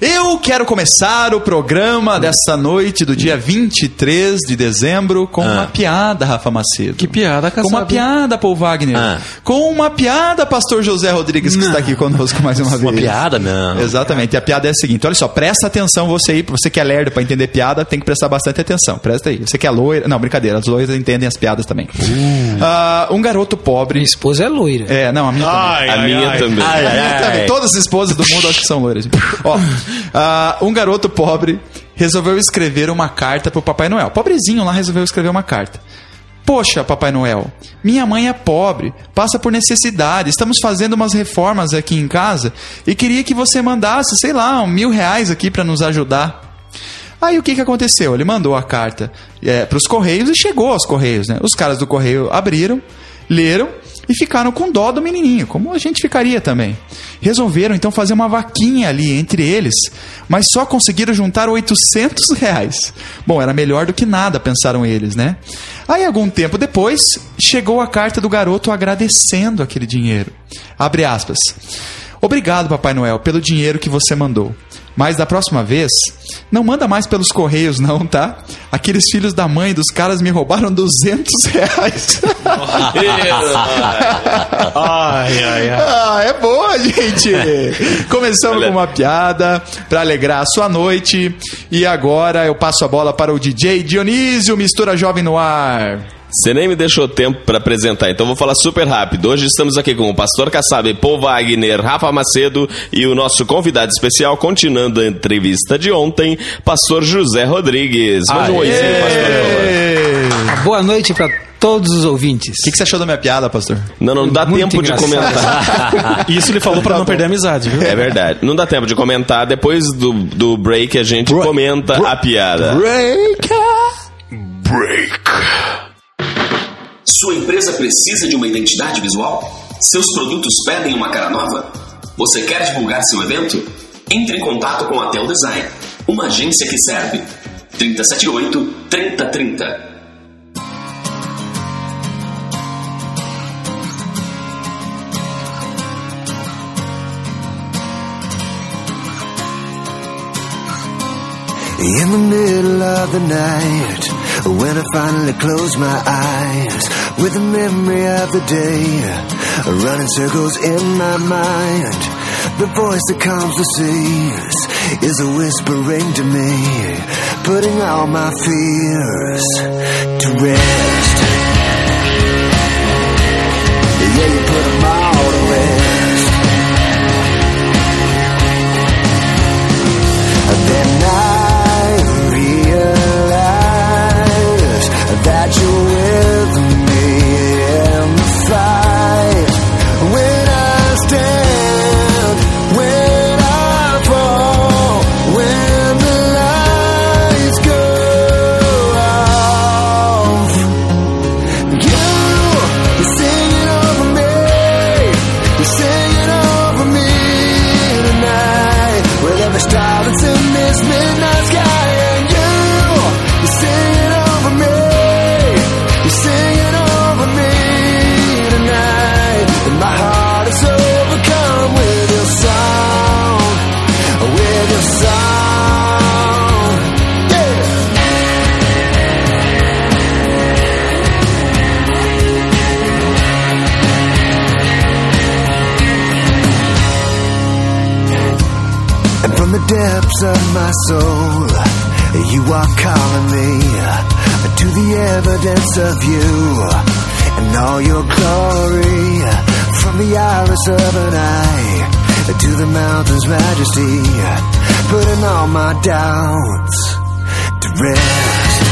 Eu quero começar o programa dessa noite do dia 23 de dezembro com Ah. uma piada, Rafa Macedo. Que piada, Com uma piada, Paul Wagner. Ah. Com uma piada, pastor José Rodrigues, que está aqui conosco mais uma vez. Uma piada, não. Exatamente. E a piada é a seguinte: olha só, presta atenção você aí, você que é lerdo pra entender piada, tem que prestar bastante atenção. Presta aí. Você que é loira. Não, brincadeira, as loiras entendem as piadas também. Ah, um garoto pobre. Minha esposa é loira. É, não, a minha também. a minha também. A minha também. Todas as esposas do mundo acho que são loiras. Ó, ah, um garoto pobre resolveu escrever uma carta pro Papai Noel. Pobrezinho lá resolveu escrever uma carta. Poxa, Papai Noel, minha mãe é pobre, passa por necessidade, estamos fazendo umas reformas aqui em casa e queria que você mandasse, sei lá, um mil reais aqui para nos ajudar. Aí o que, que aconteceu? Ele mandou a carta para os Correios e chegou aos Correios. Né? Os caras do Correio abriram, leram e ficaram com dó do menininho, como a gente ficaria também. Resolveram então fazer uma vaquinha ali entre eles, mas só conseguiram juntar 800 reais. Bom, era melhor do que nada, pensaram eles, né? Aí, algum tempo depois, chegou a carta do garoto agradecendo aquele dinheiro. Abre aspas. Obrigado, Papai Noel, pelo dinheiro que você mandou. Mas da próxima vez, não manda mais pelos correios, não, tá? Aqueles filhos da mãe dos caras me roubaram 200 reais. ai, ai, ai. ah, é boa, gente! Começamos com uma piada pra alegrar a sua noite. E agora eu passo a bola para o DJ Dionísio, mistura jovem no ar. Você nem me deixou tempo para apresentar, então vou falar super rápido. Hoje estamos aqui com o Pastor Kassab, Paul Wagner, Rafa Macedo e o nosso convidado especial, continuando a entrevista de ontem, Pastor José Rodrigues. Manda um oizinho, Pastor. Boa noite pra todos os ouvintes. O que, que você achou da minha piada, pastor? Não, não dá Muito tempo de engraçado. comentar. Isso ele falou pra não perder a amizade, viu? É verdade. Não dá tempo de comentar. Depois do, do break a gente comenta a piada. Sua empresa precisa de uma identidade visual? Seus produtos pedem uma cara nova? Você quer divulgar seu evento? Entre em contato com a Tel Design, uma agência que serve. 378 3030. In the middle of the night, when I finally close my eyes, with the memory of the day running circles in my mind, the voice that calms the seas is a whispering to me, putting all my fears to rest. Depths of my soul, you are calling me to the evidence of you and all your glory. From the iris of an eye to the mountain's majesty, putting all my doubts to rest.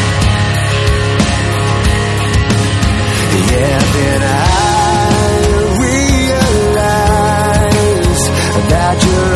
Yeah, then I realize that you're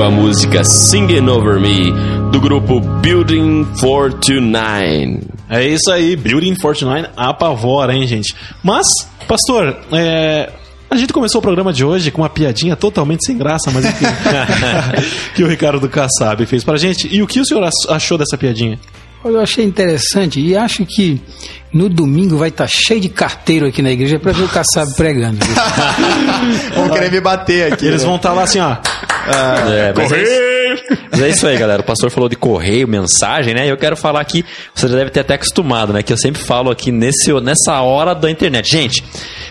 ouviu a música Singing Over Me do grupo Building 429. É isso aí, Building 49 apavora, hein, gente? Mas, pastor, é, a gente começou o programa de hoje com uma piadinha totalmente sem graça, mas enfim, que o Ricardo Kassab fez pra gente. E o que o senhor achou dessa piadinha? Eu achei interessante e acho que no domingo vai estar cheio de carteiro aqui na igreja para ver o Kassab pregando. Vão querer me bater aqui. Eles né? vão estar lá assim, ó. É, mas é, isso, mas é isso aí, galera. O pastor falou de correio, mensagem, né? E eu quero falar aqui, você já deve ter até acostumado, né? Que eu sempre falo aqui nesse, nessa hora da internet. Gente,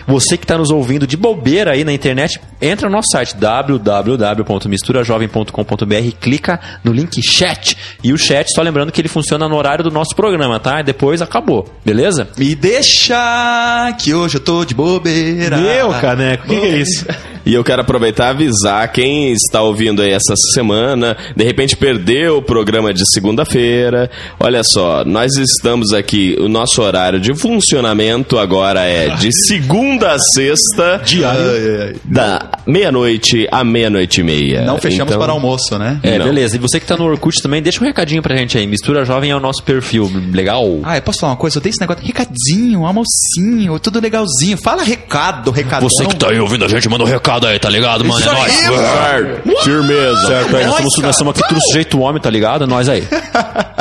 você que está nos ouvindo de bobeira aí na internet, entra no nosso site www.misturajovem.com.br e clica no link chat. E o chat, só lembrando que ele funciona no horário do nosso programa, tá? E depois acabou, beleza? Me deixa que hoje eu tô de bobeira. Meu, caneco, o que, que é isso? E eu quero aproveitar e avisar quem está ouvindo aí essa semana, de repente perdeu o programa de segunda-feira. Olha só, nós estamos aqui, o nosso horário de funcionamento agora é de segunda a sexta, Diário. da meia-noite à meia-noite e meia. Não fechamos Então, para almoço, né? É, Não. beleza. E você que tá no Orkut também, deixa um recadinho pra gente aí. Mistura Jovem é o nosso perfil, legal? Ah, eu posso falar uma coisa? Eu tenho esse negócio recadinho, almocinho, tudo legalzinho. Fala recado, recadão. Você que tá aí ouvindo a gente, manda um recado aí, tá ligado, mano? É Isso nóis. aí, Certo. Firmeza. Certo, aí, nós, Nós, somos, cara. nós somos aqui tudo sujeito homem, tá ligado? Nós aí.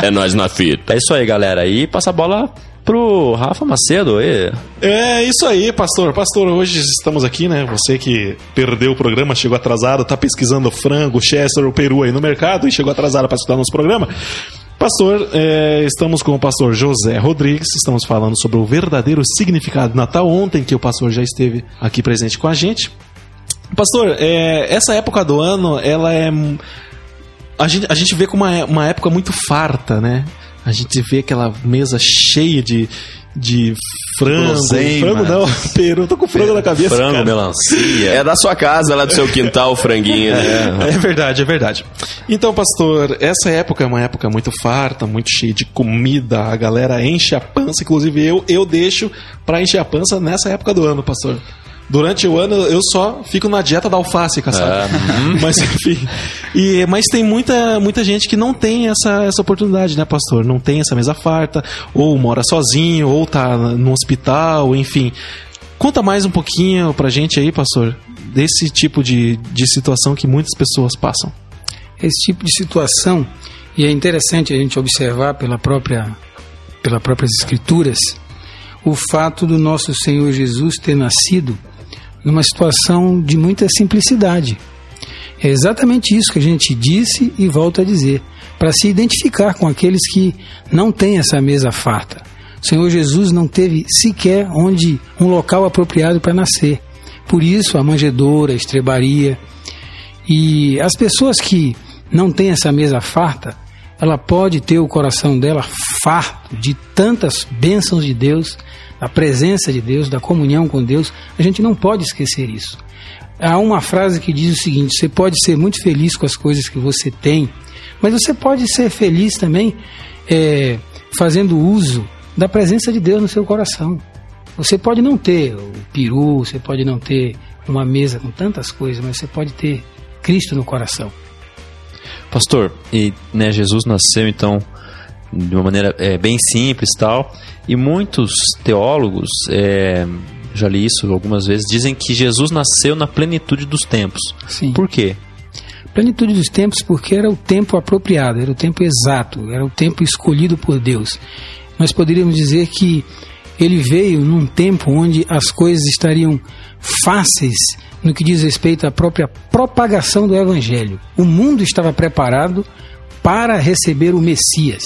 É nós na fita. É isso aí, galera. E passa a bola pro Rafa Macedo aí. É isso aí, pastor. Pastor, hoje estamos aqui, né? Você que perdeu o programa, chegou atrasado, tá pesquisando frango, chester ou peru aí no mercado e chegou atrasado para escutar nosso programa. Pastor, é, estamos com o pastor José Rodrigues, estamos falando sobre o verdadeiro significado do Natal. Ontem que o pastor já esteve aqui presente com a gente. Pastor, é, essa época do ano, ela é. A gente, a gente vê como uma, uma época muito farta, né? A gente vê aquela mesa cheia de, de frango. Guloseima. Frango não, peru. Tô com frango na cabeça. Frango, cara. melancia. É da sua casa, lá do seu quintal, o franguinho, né? É verdade, é verdade. Então, pastor, essa época é uma época muito farta, muito cheia de comida, a galera enche a pança, inclusive eu, eu deixo pra encher a pança nessa época do ano, pastor. Durante o ano eu só fico na dieta da alface, caçado. Mas enfim. E, mas tem muita, muita gente que não tem essa, essa oportunidade, né, pastor? Não tem essa mesa farta, ou mora sozinho, ou tá no hospital, enfim. Conta mais um pouquinho pra gente aí, pastor, desse tipo de, de situação que muitas pessoas passam. Esse tipo de situação, e é interessante a gente observar pela própria, pelas próprias escrituras, o fato do nosso Senhor Jesus ter nascido numa situação de muita simplicidade. É exatamente isso que a gente disse e volta a dizer, para se identificar com aqueles que não têm essa mesa farta. O Senhor Jesus não teve sequer onde um local apropriado para nascer. Por isso a manjedoura, a estrebaria, e as pessoas que não têm essa mesa farta, ela pode ter o coração dela farto de tantas bênçãos de Deus, da presença de Deus, da comunhão com Deus. A gente não pode esquecer isso. Há uma frase que diz o seguinte: você pode ser muito feliz com as coisas que você tem, mas você pode ser feliz também é, fazendo uso da presença de Deus no seu coração. Você pode não ter o peru, você pode não ter uma mesa com tantas coisas, mas você pode ter Cristo no coração. Pastor, e né, Jesus nasceu então de uma maneira é, bem simples tal, e muitos teólogos, é, já li isso algumas vezes, dizem que Jesus nasceu na plenitude dos tempos. Sim. Por quê? Plenitude dos tempos, porque era o tempo apropriado, era o tempo exato, era o tempo escolhido por Deus. Nós poderíamos dizer que ele veio num tempo onde as coisas estariam fáceis no que diz respeito à própria propagação do Evangelho. O mundo estava preparado para receber o Messias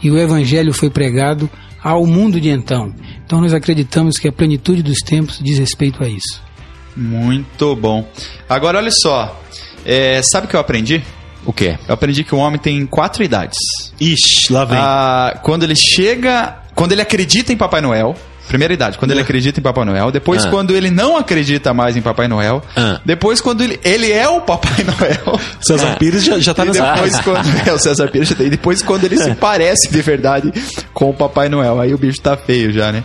e o Evangelho foi pregado ao mundo de então. Então nós acreditamos que a plenitude dos tempos diz respeito a isso. Muito bom. Agora, olha só. É, sabe o que eu aprendi? O quê? Eu aprendi que o homem tem quatro idades. Ixi, lá vem. Ah, quando ele chega. Quando ele acredita em Papai Noel, Primeira idade, quando ele acredita em Papai Noel. Depois, Ah. quando ele não acredita mais em Papai Noel. Ah. Depois, quando ele, ele é o Papai Noel. César Pires já, já tá E nessa depois, quando, é, o César Pires já tem. E depois, quando ele se parece de verdade com o Papai Noel. Aí o bicho tá feio já, né?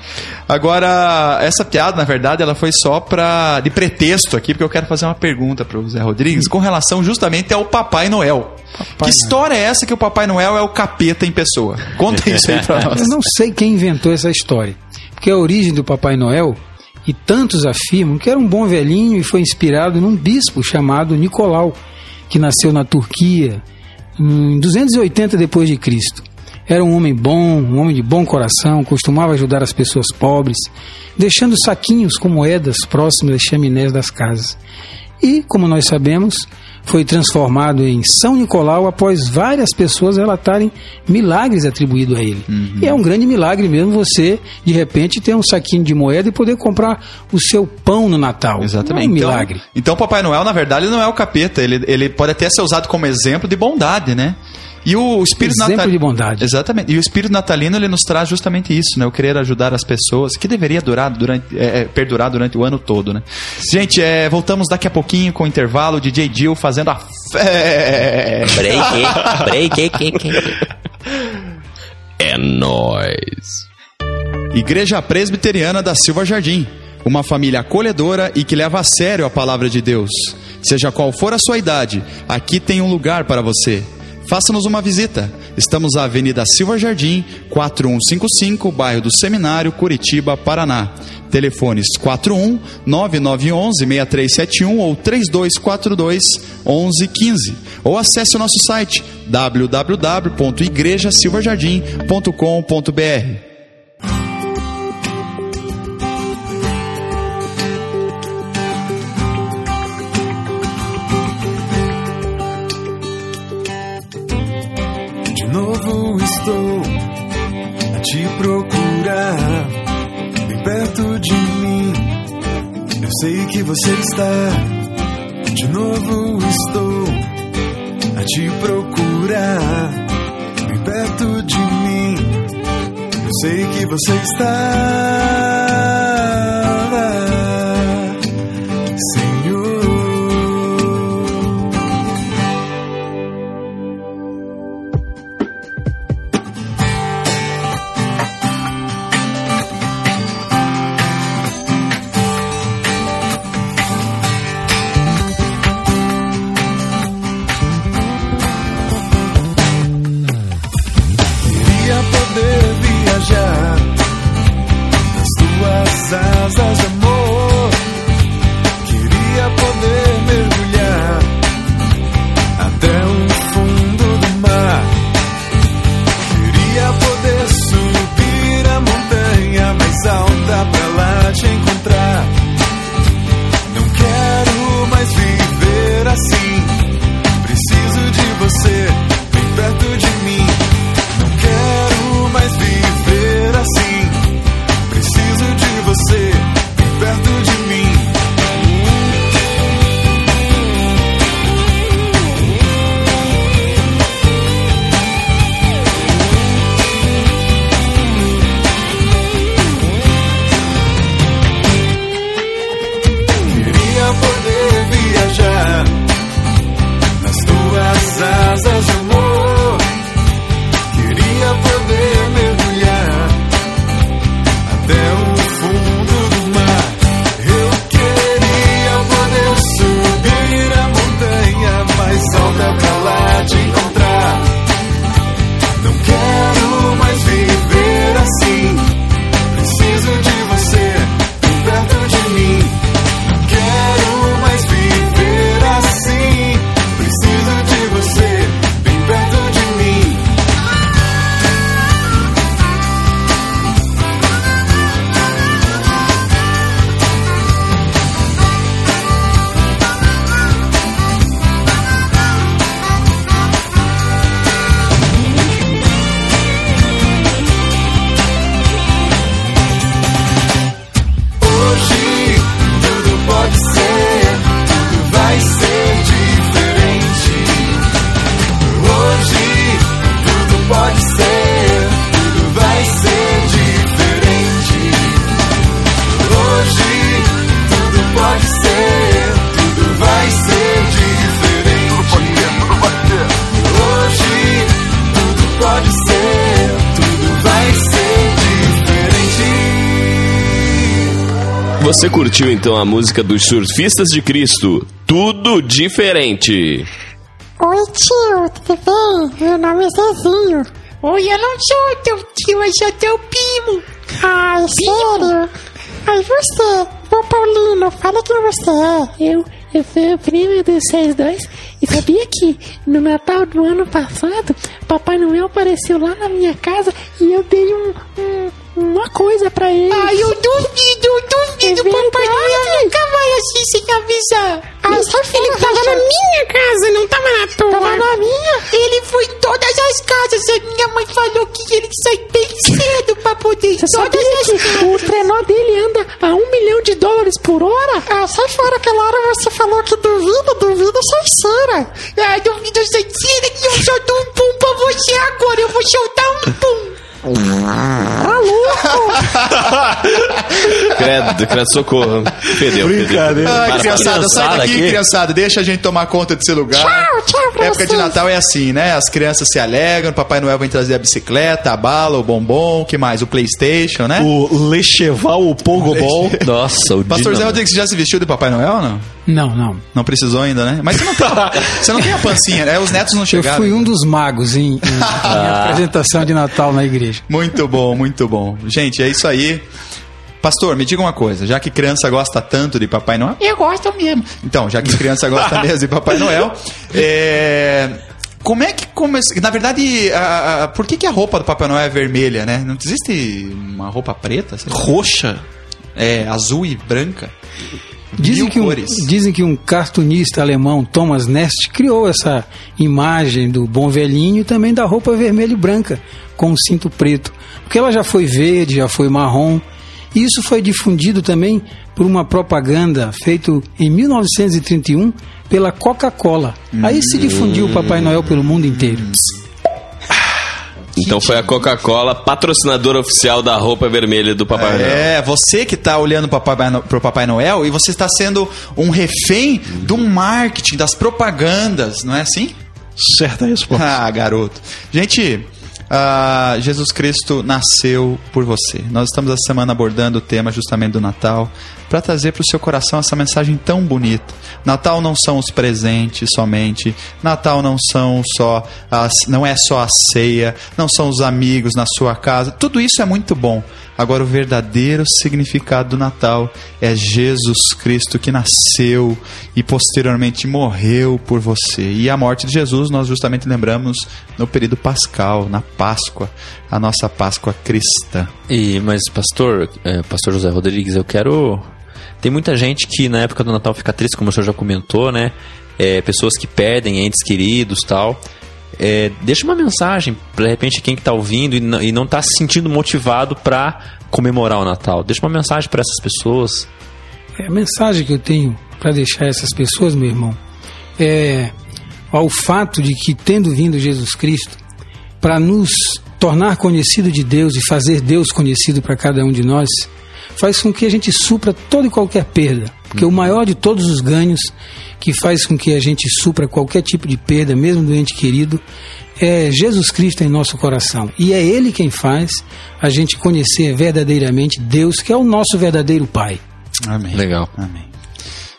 Agora, essa piada, na verdade, ela foi só pra, de pretexto aqui, porque eu quero fazer uma pergunta pro Zé Rodrigues com relação justamente ao Papai Noel. que história é essa que o Papai Noel é o capeta em pessoa? Conta isso aí pra nós. Eu não sei quem inventou essa história, porque a origem do Papai Noel, e tantos afirmam que era um bom velhinho e foi inspirado num bispo chamado Nicolau, que nasceu na Turquia em 280 depois de Cristo. Era um homem bom, um homem de bom coração, costumava ajudar as pessoas pobres, deixando saquinhos com moedas próximos das chaminés das casas. E, como nós sabemos, foi transformado em São Nicolau após várias pessoas relatarem milagres atribuídos a ele. E é um grande milagre mesmo você, de repente, ter um saquinho de moeda e poder comprar o seu pão no Natal. Exatamente. É um Então- milagre. Então, Papai Noel, na verdade, ele não é o capeta. Ele, ele pode até ser usado como exemplo de bondade, né? E o espírito Exemplo natalino. de bondade. Exatamente. E o espírito natalino ele nos traz justamente isso, né? O querer ajudar as pessoas, que deveria durar durante, é, é, perdurar durante o ano todo, né? Gente, é, voltamos daqui a pouquinho com o intervalo. DJ Jill fazendo a fé. Break, break, É nóis. Igreja Presbiteriana da Silva Jardim. Uma família acolhedora e que leva a sério a palavra de Deus. Seja qual for a sua idade, aqui tem um lugar para você. Faça-nos uma visita. Estamos na Avenida Silva Jardim, 4155, bairro do Seminário, Curitiba, Paraná. Telefones 41 9911 6371 ou 3242 1115. Ou acesse o nosso site www.igrejasilvajardim.com.br. sei que você está. De novo estou a te procurar, bem perto de mim. Eu sei que você está. Curtiu então a música dos Surfistas de Cristo? Tudo diferente. Oi, tio, tudo bem? Meu nome é Zezinho. Oi, eu não sou teu tio, eu sou teu primo. Ai, sério? Ai, você, ô Paulino, fala quem você é. Eu, eu sou o primo dos vocês dois. E sabia que no Natal do ano passado, Papai Noel apareceu lá na minha casa e eu dei um, um- uma coisa pra ele. Ai, eu duvido, eu duvido. É Papai Noel nunca vai assim sem avisar. Sai fora, Ele tava na minha casa, não tava na tua. Tava na minha? Ele foi em todas as casas. A minha mãe falou que ele sai bem cedo pra poder Você todas sabia as que o trenó dele anda a um milhão de dólares por hora? Ah, sai fora, aquela hora você falou que duvida, duvida, sai cera. Ai, duvido sem cera que eu solto um pum pra você agora. Eu vou soltar um pum. Credo, credo, socorro. Perdeu, Brincadeira. Ai, criançada, sai daqui, aqui. criançada. Deixa a gente tomar conta desse lugar. Tchau, tchau pra Época de. Natal é assim, né? As crianças se alegram, Papai Noel vem trazer a bicicleta, a bala, o bombom, o que mais? O Playstation, né? O Lecheval, o Pogobol. Nossa, o Pastor Zé. Rodrigues, você já se vestiu de Papai Noel ou não? Não, não. Não precisou ainda, né? Mas você não tem, você não tem a pancinha, né? Os netos não Eu chegaram. fui um dos magos em, em- em apresentação de Natal na igreja. Muito bom, muito bom. Gente, é isso aí. Pastor, me diga uma coisa, já que criança gosta tanto de Papai Noel, Eu gosto mesmo. Então, já que criança gosta mesmo de Papai Noel, é, como é que começou? Na verdade, a- a- por que, que a roupa do Papai Noel é vermelha, né? Não existe uma roupa preta? Roxa. É, azul e branca? Dizem Mil que, um, cores. dizem que um cartunista alemão, Thomas Nest, criou essa imagem do bom velhinho e também da roupa vermelha e branca, com o cinto preto. Porque ela já foi verde, já foi marrom. E isso foi difundido também por uma propaganda feita em 1931 pela Coca-Cola. Aí se difundiu o Papai Noel pelo mundo inteiro. Então foi a Coca-Cola, patrocinadora oficial da roupa vermelha do Papai Noel. É, você que está olhando para pro Papai Noel e você está sendo um refém do marketing, das propagandas, não é assim? É isso, pô. Ah, garoto. Gente, ah, Jesus Cristo nasceu por você. Nós estamos essa semana abordando o tema justamente do Natal para trazer para o seu coração essa mensagem tão bonita. Natal não são os presentes somente. Natal não são só as, não é só a ceia, não são os amigos na sua casa. Tudo isso é muito bom. Agora o verdadeiro significado do Natal é Jesus Cristo que nasceu e posteriormente morreu por você. E a morte de Jesus nós justamente lembramos no período pascal, na Páscoa, a nossa Páscoa cristã. E, mas, pastor, é, pastor José Rodrigues, eu quero. Tem muita gente que na época do Natal fica triste, como o senhor já comentou, né? É, pessoas que perdem entes queridos tal. É, deixa uma mensagem, de repente, quem que tá ouvindo e não, e não tá se sentindo motivado para comemorar o Natal. Deixa uma mensagem para essas pessoas. É, a mensagem que eu tenho para deixar essas pessoas, meu irmão, é ao fato de que, tendo vindo Jesus Cristo, para nos tornar conhecido de Deus e fazer Deus conhecido para cada um de nós, faz com que a gente supra toda e qualquer perda. Porque o maior de todos os ganhos que faz com que a gente supra qualquer tipo de perda, mesmo do ente querido, é Jesus Cristo em nosso coração. E é Ele quem faz a gente conhecer verdadeiramente Deus, que é o nosso verdadeiro Pai. Amém. Legal. Amém.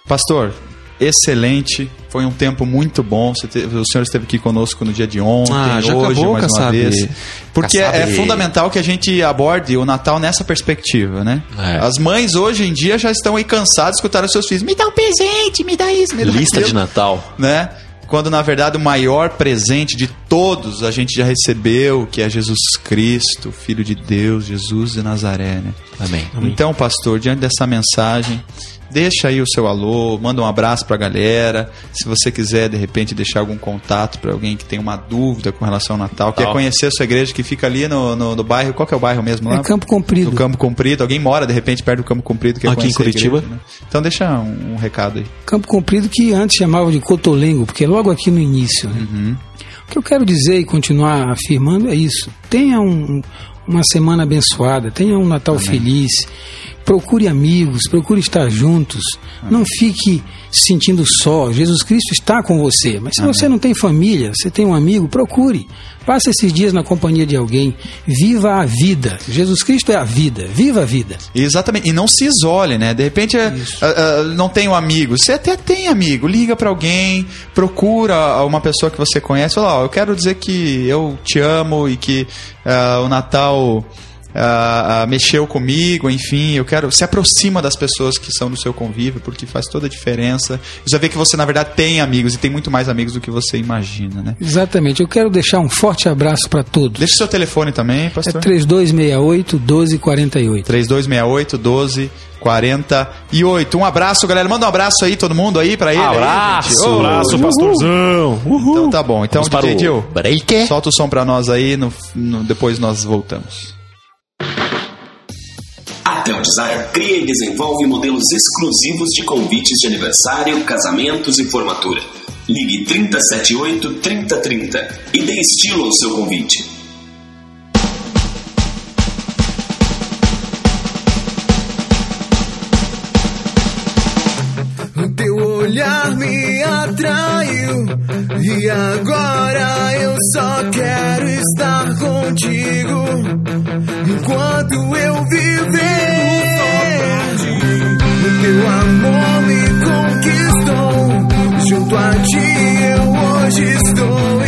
Pastor, excelente. Foi um tempo muito bom. Você teve- o senhor esteve aqui conosco no dia de ontem, Ah, já hoje, acabou, mais uma Kassab? vez. Porque é, é fundamental que a gente aborde o Natal nessa perspectiva, né? É. As mães hoje em dia já estão aí cansadas de escutar os seus filhos. Me dá um presente, me dá isso, me dá Lista de aquilo", Natal. né? Quando na verdade o maior presente de todos a gente já recebeu, que é Jesus Cristo, Filho de Deus, Jesus de Nazaré, né? Amém. Então, pastor, diante dessa mensagem, deixa aí o seu alô, manda um abraço pra galera. Se você quiser, de repente, deixar algum contato para alguém que tem uma dúvida com relação ao Natal, quer conhecer a sua igreja que fica ali no, no, no bairro, qual que é o bairro mesmo lá? É Campo Comprido. Do Campo Comprido. Alguém mora, de repente, perto do Campo Comprido, quer Aqui em conhecer a igreja, Curitiba? né? Então deixa um, um recado aí. Campo Comprido que antes chamavam de Cotolengo, porque é logo aqui no início. né? O que eu quero dizer e continuar afirmando é isso. Tenha um- uma semana abençoada, tenha um Natal feliz. procure amigos, procure estar juntos. Não fique se sentindo só. Jesus Cristo está com você. Mas se você não tem família, você tem um amigo, procure. Passe esses dias na companhia de alguém. Viva a vida. Jesus Cristo é a vida. Viva a vida. Exatamente. E não se isole, né? De repente é, ah, ah, não tem um amigo. Você até tem amigo. Liga pra alguém, procura uma pessoa que você conhece. Fala, ó, eu quero dizer que eu te amo e que ah, o Natal ah, mexeu comigo, enfim, eu quero. Se aproxima das pessoas que são do seu convívio, porque faz toda a diferença. Você ver que você, na verdade, tem amigos e tem muito mais amigos do que você imagina, né? Exatamente. Eu quero deixar um forte abraço para todos. Deixa o seu telefone também, É pastor. 3268 1248. 3268 1248. Um abraço, galera. Manda um abraço aí, todo mundo aí pra ele. aí, Abraço. gente. Ô, Abraço, pastorzão. Uhul. Então tá bom. Então, Vamos para DJ o Gil, break. solta o som pra nós aí, no, no- depois nós voltamos. A Tel Design cria e desenvolve modelos exclusivos de convites de aniversário, casamentos e formatura. Ligue 378 3030 e dê estilo ao seu convite. Teu olhar me atraiu e agora eu só quero estar contigo enquanto eu viver. Teu amor me conquistou, junto a ti eu hoje estou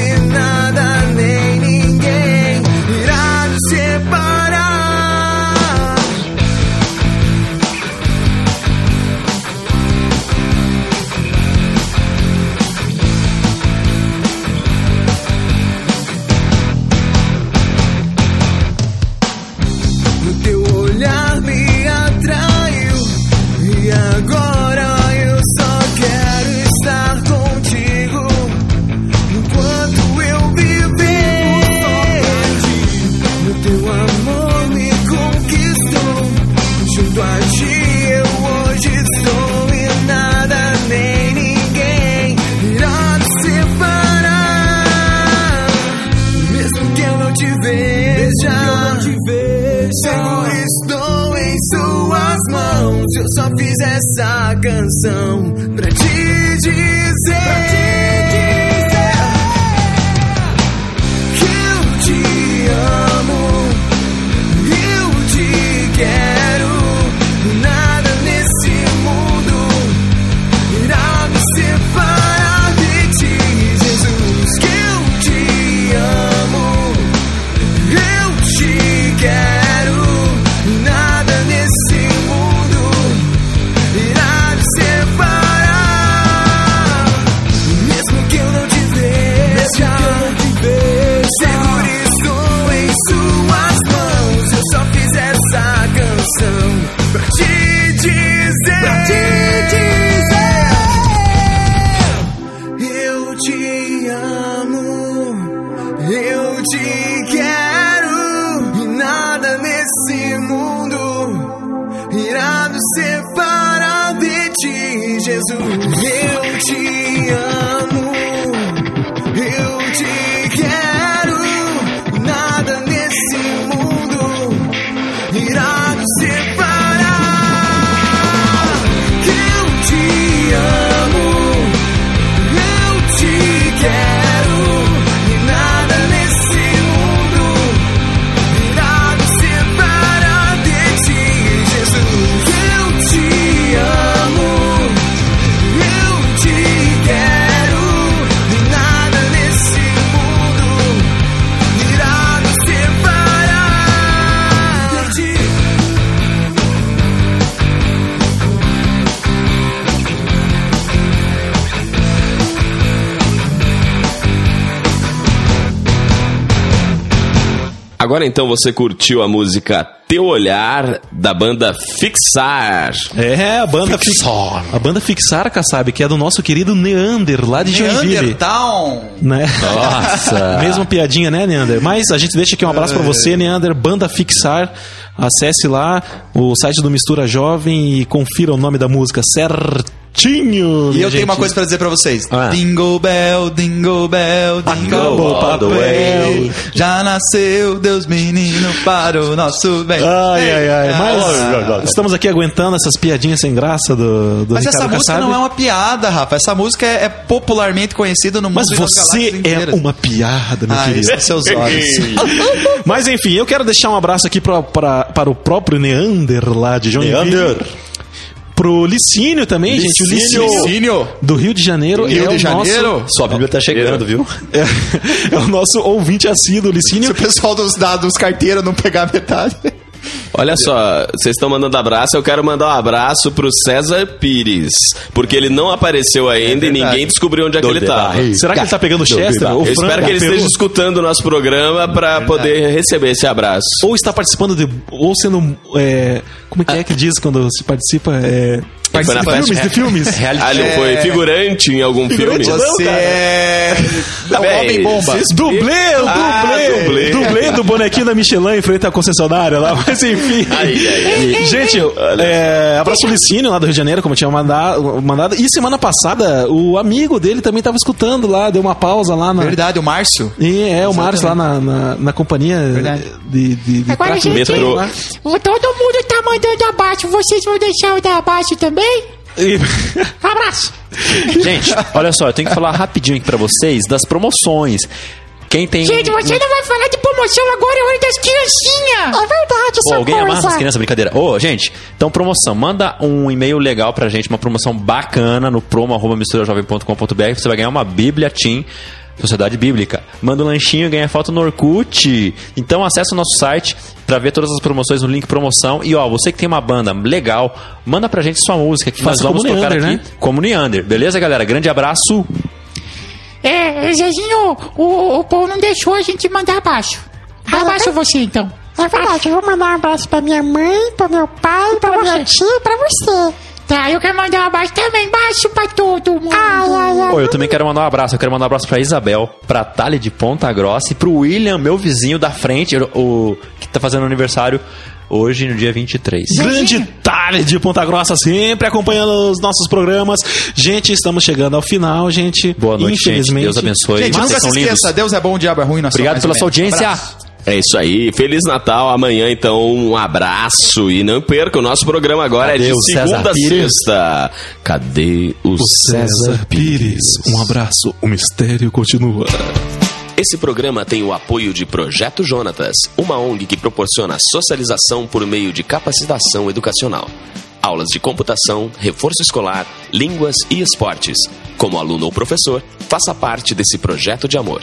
Agora então você curtiu a música Teu Olhar da banda Fixar. É, a banda Fixar. A banda Fixar, Kassab, que é do nosso querido Neander, lá de Joinville. Neandertown. Né? Nossa. Mesma piadinha, né, Neander? Mas a gente deixa aqui um abraço pra você, Neander, Banda Fixar. Acesse lá o site do Mistura Jovem e confira o nome da música, certo? Tinho! E eu tenho uma gente. coisa pra dizer pra vocês. Ah. Dingle Bell, Dingle Bell, Dingle Acabou, Papai. Way. Já nasceu Deus menino para o nosso bem. Ai, ai, ai. Ah. Mas estamos aqui aguentando essas piadinhas sem graça do, do Mas essa Ricardo música Kassab. não é uma piada, Rafa. Essa música é, é popularmente conhecida no mundo Mas você é uma piada, meu Ah, querido. isso, seus olhos. Mas enfim, eu quero deixar um abraço aqui pra, pra- para o próprio Neander lá de Joinville. Neander. Pro Licínio também, gente. O Licínio Licínio. do Rio de Janeiro. Rio é de o nosso- Janeiro. Sua Bíblia tá chegando, viu? É, é o nosso ouvinte assíduo, Se Licínio. o pessoal dos dados carteira não pegar metade. Olha só, vocês estão mandando abraço, eu quero mandar um abraço pro César Pires, porque ele não apareceu ainda e verdade. ninguém descobriu onde é que ele tá. Será que ele tá pegando Chester? Eu espero que ele esteja escutando o nosso programa pra poder receber esse abraço. Ou está participando de. Ou sendo. é, como é que é que diz quando se participa? É, Foi na de festa- filmes, de filmes. Reality Ali foi figurante em algum filme. Você é. Tá o homem bomba. Dublê, o Ah, dublê, dublê. dublê do bonequinho da Michelin em frente à concessionária lá, mas enfim. Ai, ai, ai. Gente, é, abraço o Licínio lá do Rio de Janeiro, como eu tinha mandado, mandado. E semana passada, o amigo dele também estava escutando lá, deu uma pausa lá na. Verdade, o Márcio. E é, o Márcio lá na, na, na companhia Verdade. de, de, de Agora, gente, Metrô. todo mundo tá mandando abaixo. Vocês vão deixar eu dar abaixo também? E- Abraço. Gente, olha só, eu tenho que falar rapidinho aqui pra vocês das promoções. Quem tem. Gente, você não vai falar de promoção agora, é hora das criancinhas. É verdade, essa alguém amarra as coisa. crianças, brincadeira. Ô, gente, então promoção. Manda um e-mail legal pra gente, uma promoção bacana no promo.misturajovem.com.br. Você vai ganhar uma Bíblia Team Sociedade Bíblica. Manda um lanchinho e ganha foto no Orkut. Então acessa o nosso site pra ver todas as promoções no link promoção. E ó, você que tem uma banda legal, manda pra gente sua música que Faça nós vamos tocar Neander, aqui né? como Neander. Beleza, galera? Grande abraço. É, Zezinho, o, o Paul não deixou a gente mandar abaixo. Abaixo você, então. É verdade, eu vou mandar um abraço pra minha mãe, pro meu pai, pro Pra meu tio e pra você. Tá, eu quero mandar um abaixo também. Baixo pra todo mundo. Ai, ai. Pô, eu também quero mandar um abraço. Eu quero mandar um abraço pra Isabel, pra Thalia de Ponta Grossa e pro William, meu vizinho da frente, o, que tá fazendo aniversário hoje, no dia 23. Grande Thalia de Ponta Grossa, sempre acompanhando os nossos programas. Gente, estamos chegando ao final, gente. Boa noite, gente. Infelizmente. Deus abençoe. Gente, Vocês nunca se são lindos. esqueça, Deus é bom, o diabo é ruim. nós Obrigado pela sua audiência. Abraço. É isso aí. Feliz Natal. Amanhã, então, um abraço. E não perca, o nosso programa agora Cadê é de segunda a Pires? sexta. Cadê o, O César Pires. Um abraço, o mistério continua. Esse programa tem o apoio de Projeto Jonatas, uma ONG que proporciona socialização por meio de capacitação educacional. Aulas de computação, reforço escolar, línguas e esportes. Como aluno ou professor, faça parte desse projeto de amor.